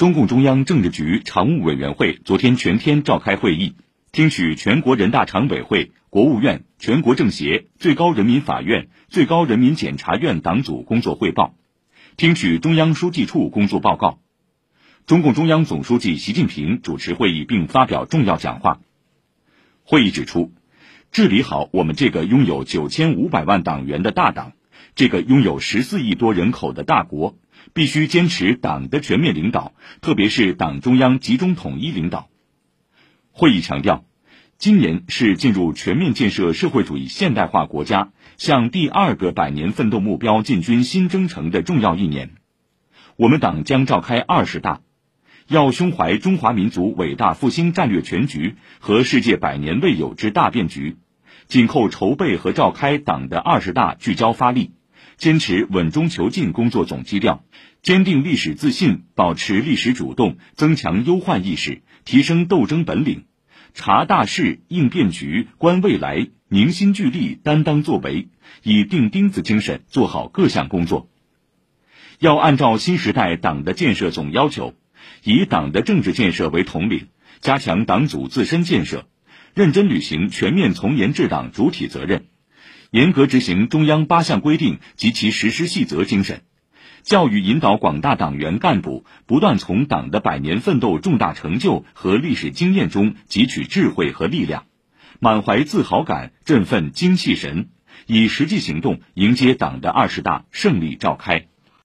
中共中央政治局常务委员会昨天全天召开会议，听取全国人大常委会、国务院、全国政协、最高人民法院、最高人民检察院党组工作汇报，听取中央书记处工作报告。中共中央总书记习近平主持会议并发表重要讲话。会议指出，治理好我们这个拥有九千五百万党员的大党，这个拥有十四亿多人口的大国。必须坚持党的全面领导，特别是党中央集中统一领导。会议强调，今年是进入全面建设社会主义现代化国家、向第二个百年奋斗目标进军新征程的重要一年。我们党将召开二十大，要胸怀中华民族伟大复兴战略全局和世界百年未有之大变局，紧扣筹备和召开党的二十大，聚焦发力。坚持稳中求进工作总基调，坚定历史自信，保持历史主动，增强忧患意识，提升斗争本领，察大势、应变局、观未来，凝心聚力，担当作为，以钉钉子精神做好各项工作。要按照新时代党的建设总要求，以党的政治建设为统领，加强党组自身建设，认真履行全面从严治党主体责任。严格执行中央八项规定及其实施细则精神，教育引导广大党员干部不断从党的百年奋斗重大成就和历史经验中汲取智慧和力量，满怀自豪感，振奋精气神，以实际行动迎接党的二十大胜利召开。